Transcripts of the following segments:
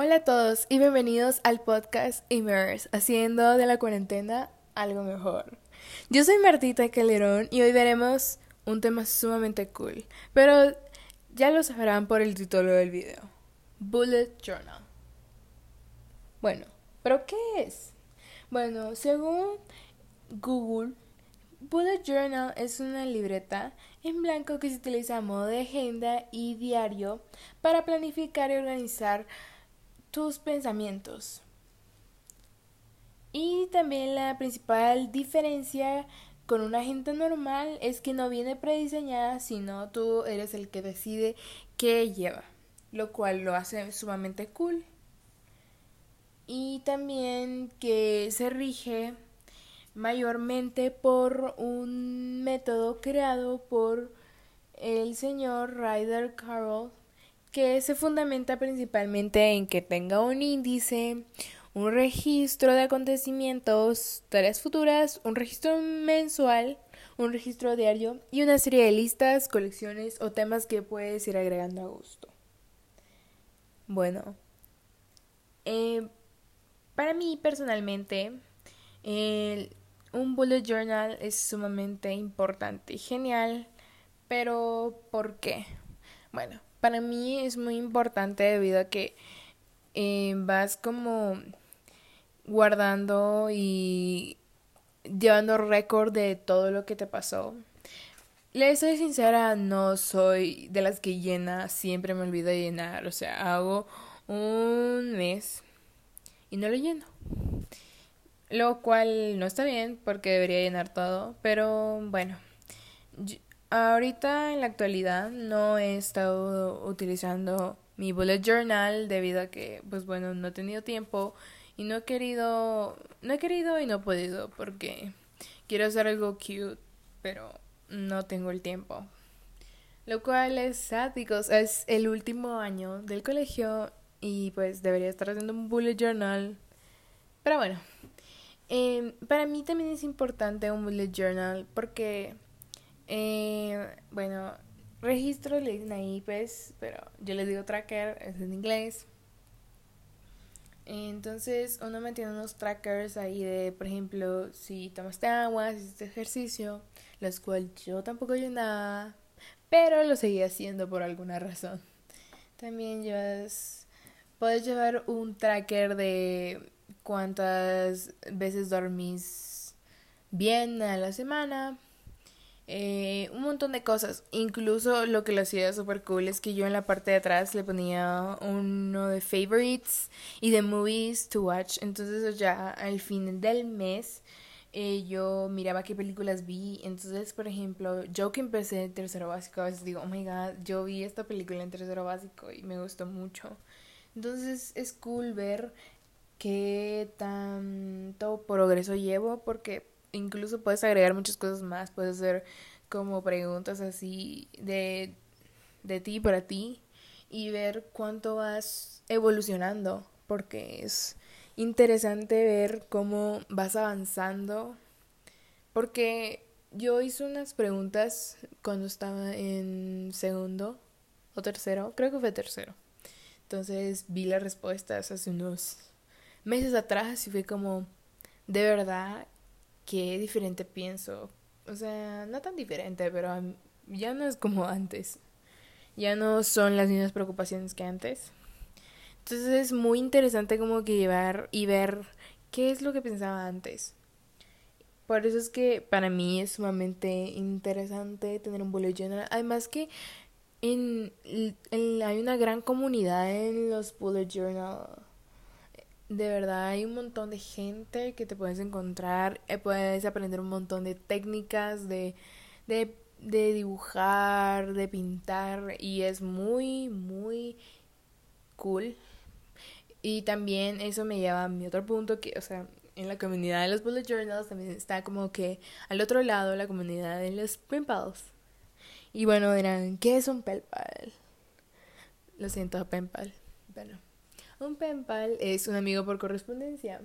Hola a todos y bienvenidos al podcast Immerse, haciendo de la cuarentena algo mejor. Yo soy Martita Calderón y hoy veremos un tema sumamente cool, pero ya lo sabrán por el título del video. Bullet Journal. Bueno, ¿pero qué es? Bueno, según Google, Bullet Journal es una libreta en blanco que se utiliza a modo de agenda y diario para planificar y organizar tus pensamientos. Y también la principal diferencia con una agenda normal es que no viene prediseñada, sino tú eres el que decide qué lleva, lo cual lo hace sumamente cool. Y también que se rige mayormente por un método creado por el señor Ryder Carroll que se fundamenta principalmente en que tenga un índice, un registro de acontecimientos, tareas futuras, un registro mensual, un registro diario y una serie de listas, colecciones o temas que puedes ir agregando a gusto. Bueno, eh, para mí personalmente, un bullet journal es sumamente importante y genial, pero ¿por qué? Bueno, para mí es muy importante debido a que eh, vas como guardando y llevando récord de todo lo que te pasó. Le soy sincera, no soy de las que llena, siempre me olvido de llenar, o sea, hago un mes y no lo lleno. Lo cual no está bien porque debería llenar todo, pero bueno, Ahorita en la actualidad no he estado utilizando mi bullet journal debido a que pues bueno no he tenido tiempo y no he querido no he querido y no he podido porque quiero hacer algo cute pero no tengo el tiempo. Lo cual es sad es el último año del colegio y pues debería estar haciendo un bullet journal. Pero bueno eh, para mí también es importante un bullet journal porque eh, bueno, registro le dicen ahí, pues, pero yo les digo tracker, es en inglés. Entonces uno mantiene unos trackers ahí de, por ejemplo, si tomaste agua, si hiciste ejercicio, los cuales yo tampoco llenaba, pero lo seguía haciendo por alguna razón. También llevas, puedes llevar un tracker de cuántas veces dormís bien a la semana, eh, un montón de cosas. Incluso lo que lo hacía súper cool es que yo en la parte de atrás le ponía uno de favorites y de movies to watch. Entonces ya al fin del mes eh, yo miraba qué películas vi. Entonces, por ejemplo, yo que empecé en tercero básico, a veces digo, oh my god, yo vi esta película en tercero básico y me gustó mucho. Entonces es cool ver qué tanto progreso llevo porque incluso puedes agregar muchas cosas más, puedes hacer como preguntas así de, de ti para ti y ver cuánto vas evolucionando, porque es interesante ver cómo vas avanzando, porque yo hice unas preguntas cuando estaba en segundo o tercero, creo que fue tercero. Entonces vi las respuestas hace unos meses atrás y fue como, de verdad qué diferente pienso. O sea, no tan diferente, pero ya no es como antes. Ya no son las mismas preocupaciones que antes. Entonces es muy interesante como que llevar y ver qué es lo que pensaba antes. Por eso es que para mí es sumamente interesante tener un bullet journal. Además que en, en, hay una gran comunidad en los bullet journal de verdad hay un montón de gente que te puedes encontrar, eh, puedes aprender un montón de técnicas de, de, de dibujar, de pintar y es muy, muy cool. Y también eso me lleva a mi otro punto que, o sea, en la comunidad de los bullet journals también está como que al otro lado la comunidad de los pen Y bueno, dirán, ¿qué es un pen Lo siento, pen Bueno. Un pen pal es un amigo por correspondencia.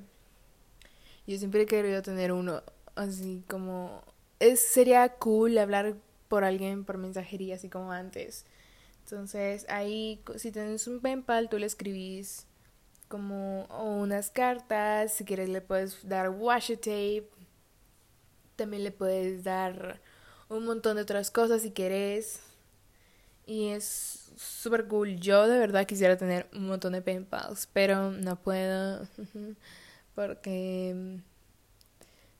Yo siempre he querido tener uno así como... Es, sería cool hablar por alguien por mensajería así como antes. Entonces ahí si tienes un pen pal tú le escribís como unas cartas, si quieres le puedes dar washi tape, también le puedes dar un montón de otras cosas si quieres. Y es súper cool. Yo de verdad quisiera tener un montón de pen pero no puedo porque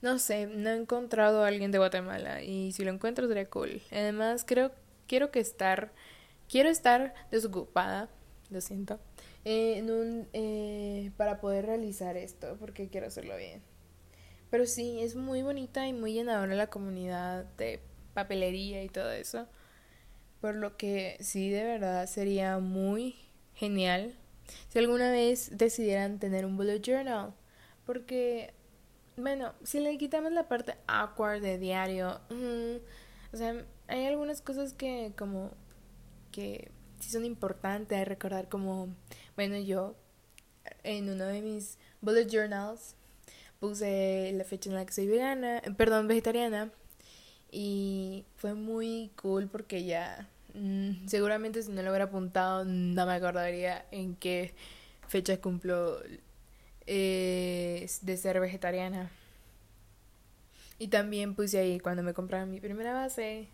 no sé, no he encontrado a alguien de Guatemala y si lo encuentro sería cool. Además, creo quiero que estar quiero estar desocupada, lo siento, en un eh, para poder realizar esto porque quiero hacerlo bien. Pero sí, es muy bonita y muy llenadora la comunidad de papelería y todo eso. Por lo que sí, de verdad sería muy genial si alguna vez decidieran tener un bullet journal. Porque, bueno, si le quitamos la parte awkward de diario, o sea, hay algunas cosas que como que sí son importantes recordar como, bueno, yo en uno de mis bullet journals puse la fecha en la que soy vegana, perdón, vegetariana. Y fue muy cool porque ya mm, seguramente si no lo hubiera apuntado no me acordaría en qué fecha cumplo eh, de ser vegetariana. Y también puse ahí cuando me compraron mi primera base,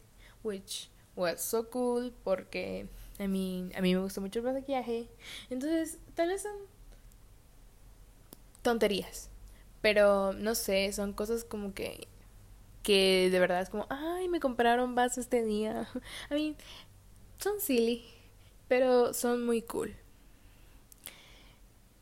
which was so cool porque a mí, a mí me gustó mucho el maquillaje. Entonces, tal vez son tonterías. Pero no sé, son cosas como que que de verdad es como, ay, me compraron vasos este día. A mí son silly, pero son muy cool.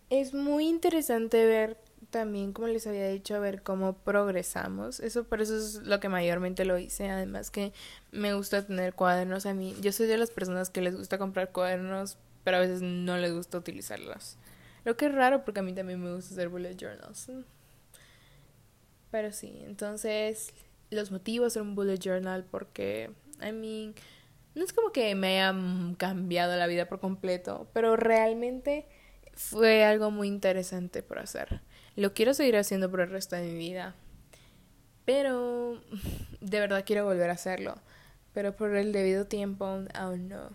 Es muy interesante ver también, como les había dicho, ver cómo progresamos. Eso por eso es lo que mayormente lo hice. Además que me gusta tener cuadernos a mí. Yo soy de las personas que les gusta comprar cuadernos, pero a veces no les gusta utilizarlos. Lo que es raro porque a mí también me gusta hacer bullet journals. Pero sí, entonces los motivos de un bullet journal porque, I mean, no es como que me haya cambiado la vida por completo, pero realmente fue algo muy interesante por hacer. Lo quiero seguir haciendo por el resto de mi vida, pero de verdad quiero volver a hacerlo, pero por el debido tiempo aún no.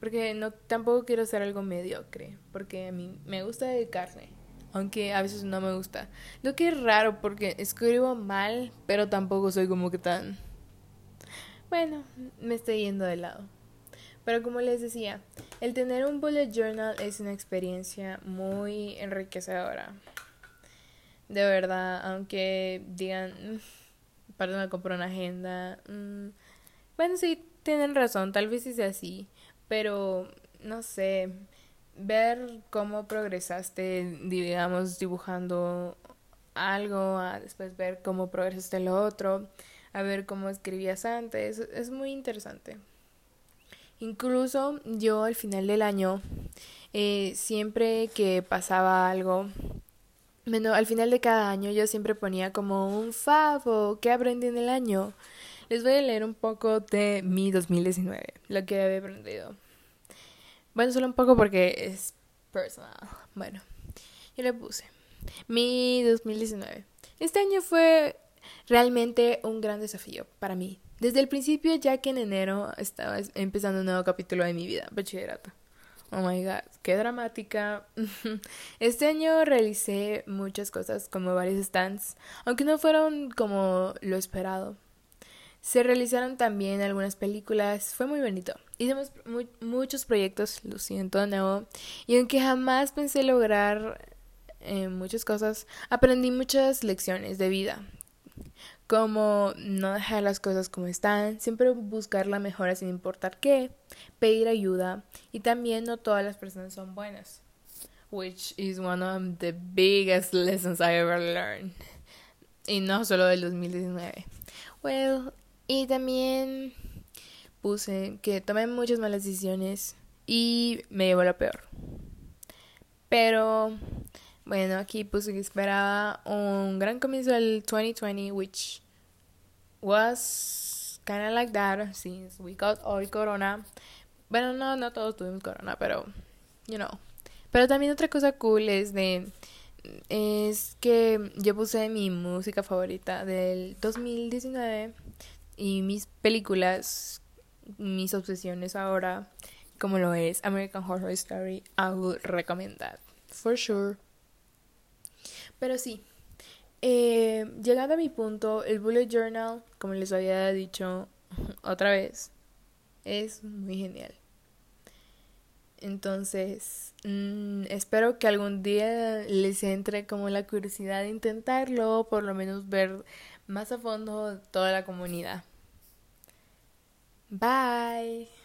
Porque no tampoco quiero hacer algo mediocre, porque a mí me gusta dedicarme aunque a veces no me gusta. Lo que es raro porque escribo mal, pero tampoco soy como que tan... Bueno, me estoy yendo de lado. Pero como les decía, el tener un bullet journal es una experiencia muy enriquecedora. De verdad, aunque digan, mm, para me comprar una agenda. Mm, bueno, sí, tienen razón, tal vez sea así, pero no sé, ver cómo progresaste, digamos, dibujando algo, a después ver cómo progresaste lo otro, a ver cómo escribías antes, es muy interesante. Incluso yo al final del año, eh, siempre que pasaba algo, bueno, al final de cada año yo siempre ponía como un favo que aprendí en el año. Les voy a leer un poco de mi 2019, lo que había aprendido. Bueno, solo un poco porque es personal. Bueno, yo le puse mi 2019. Este año fue realmente un gran desafío para mí. Desde el principio, ya que en enero estaba empezando un nuevo capítulo de mi vida, bachillerato. Oh my god, qué dramática. Este año realicé muchas cosas como varios stands, aunque no fueron como lo esperado. Se realizaron también algunas películas, fue muy bonito. Hicimos muchos proyectos, lo siento de nuevo, y aunque jamás pensé lograr eh, muchas cosas, aprendí muchas lecciones de vida, como no dejar las cosas como están, siempre buscar la mejora sin importar qué, pedir ayuda, y también no todas las personas son buenas, which is one of the biggest lessons I ever learned, y no solo del 2019. Well, y también puse que tomé muchas malas decisiones y me llevó lo peor. Pero bueno, aquí puse que esperaba un gran comienzo del 2020, which was kind of like that since we got all corona. Bueno, no, no todos tuvimos corona, pero you know. Pero también otra cosa cool es de es que yo puse mi música favorita del 2019 y mis películas, mis obsesiones ahora, como lo es American Horror Story, I would recommend that. For sure. Pero sí, eh, llegando a mi punto, el bullet journal, como les había dicho otra vez, es muy genial. Entonces, mm, espero que algún día les entre como la curiosidad de intentarlo, por lo menos ver más a fondo toda la comunidad. Bye.